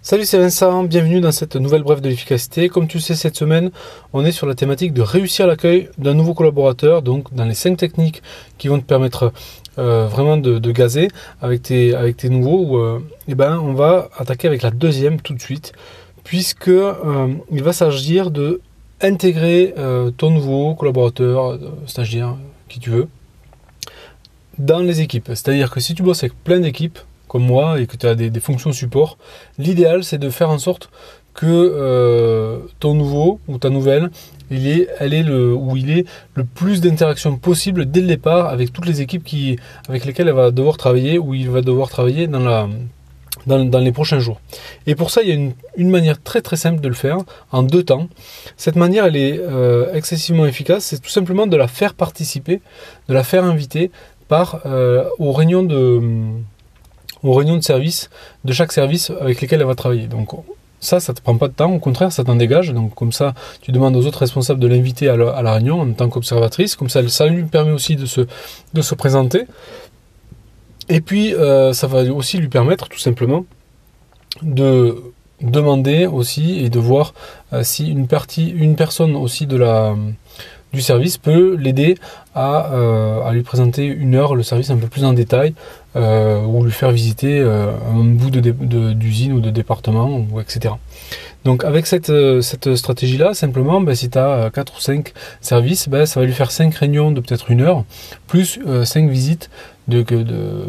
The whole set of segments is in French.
Salut, c'est Vincent, bienvenue dans cette nouvelle brève de l'efficacité. Comme tu sais, cette semaine, on est sur la thématique de réussir l'accueil d'un nouveau collaborateur, donc dans les 5 techniques qui vont te permettre euh, vraiment de, gazer avec tes, avec tes nouveaux. Euh, eh ben, on va attaquer avec la deuxième tout de suite, puisque euh, il va s'agir de intégrer ton nouveau collaborateur, stagiaire, qui tu veux, dans les équipes. C'est-à-dire que si tu bosses avec plein d'équipes, comme moi et que tu as des, fonctions support, l'idéal c'est de faire en sorte que euh, ton nouveau ou ta nouvelle, il est, elle est le, où il est le plus d'interaction possible dès le départ avec toutes les équipes qui, avec lesquelles elle va devoir travailler ou il va devoir travailler dans, la, dans, les prochains jours. Et pour ça, il y a une, manière très très simple de le faire en deux temps. Cette manière, elle est euh, excessivement efficace. C'est tout simplement de la faire participer, de la faire inviter par euh, aux réunions de aux réunions de service de chaque service avec lesquels elle va travailler. Donc ça, ça ne te prend pas de temps, au contraire, ça t'en dégage. Donc comme ça, tu demandes aux autres responsables de l'inviter à, la réunion en tant qu'observatrice. Comme ça, ça lui permet aussi de se, de se présenter. Et puis, euh, ça va aussi lui permettre tout simplement de demander aussi et de voir euh, si une partie, une personne aussi de la du service peut l'aider à, euh, à, lui présenter une heure le service un peu plus en détail euh, ou lui faire visiter euh, un bout d'usine ou de département, etc. Donc avec cette, cette stratégie-là, simplement, ben, si tu as 4 ou 5 services, ben, ça va lui faire 5 réunions de peut-être une heure, plus 5 visites de, de,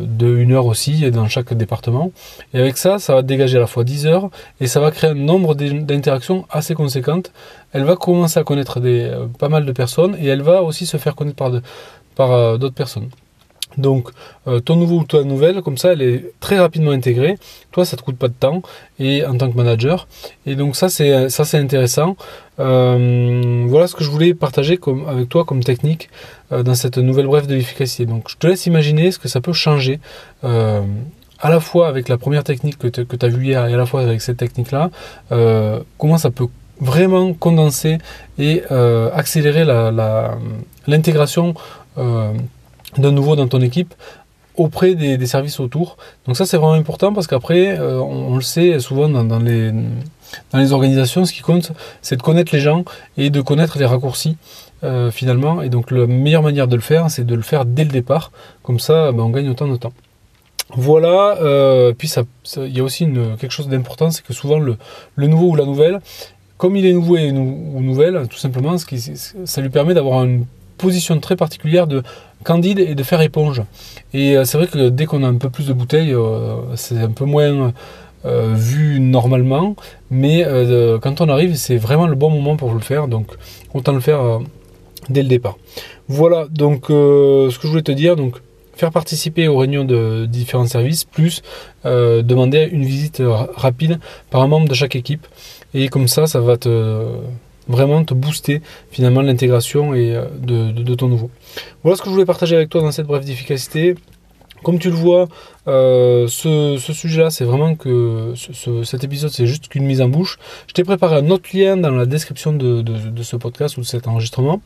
de, une heure aussi dans chaque département. Et avec ça, ça va dégager à la fois 10 heures et ça va créer un nombre d'interactions assez conséquentes. Elle va commencer à connaître des, pas mal de personnes et elle va aussi se faire connaître par, par d'autres personnes. Donc euh, ton nouveau ou ta nouvelle, comme ça, elle est très rapidement intégrée. Toi, ça te coûte pas de temps et en tant que manager. Et donc ça, c'est intéressant. Euh, voilà ce que je voulais partager avec toi comme technique euh, dans cette nouvelle brève de l'efficacité. Donc je te laisse imaginer ce que ça peut changer. à la fois avec la première technique que tu as vue hier et à la fois avec cette technique-là, comment ça peut vraiment condenser et accélérer l'intégration de nouveau dans ton équipe auprès des, services autour. Donc ça c'est vraiment important parce qu'après, euh, on, le sait souvent dans, les, dans les organisations, ce qui compte c'est de connaître les gens et de connaître les raccourcis euh, finalement. Et donc la meilleure manière de le faire c'est de le faire dès le départ. Comme ça ben, on gagne autant de temps. Voilà, euh, puis ça, il y a aussi quelque chose d'important, c'est que souvent le, le, nouveau ou la nouvelle, comme il est nouveau et ou nouvelle, tout simplement, ce qui, ça lui permet d'avoir une position très particulière de candide et de faire éponge. Et euh, c'est vrai que dès qu'on a un peu plus de bouteilles, euh, c'est un peu moins euh, vu normalement, mais quand on arrive, c'est vraiment le bon moment pour le faire, donc autant le faire dès le départ. Voilà, donc ce que je voulais te dire, donc faire participer aux réunions de différents services, plus demander une visite rapide par un membre de chaque équipe, et comme ça, ça va te vraiment te booster finalement l'intégration et euh, de, ton nouveau. Voilà ce que je voulais partager avec toi dans cette brève d'efficacité. Comme tu le vois, euh, ce, sujet-là, c'est vraiment que cet épisode, c'est juste qu'une mise en bouche. Je t'ai préparé un autre lien dans la description de, ce podcast ou de cet enregistrement.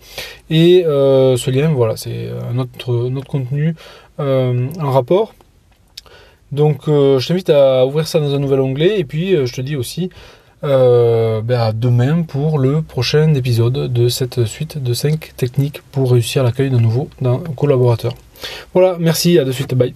Et euh, ce lien, voilà, c'est un autre, autre contenu en rapport. Donc, je t'invite à ouvrir ça dans un nouvel onglet. Et puis, je te dis aussi euh, ben demain pour le prochain épisode de cette suite de 5 techniques pour réussir l'accueil d'un nouveau d'un collaborateur. Voilà, merci, à de suite, bye.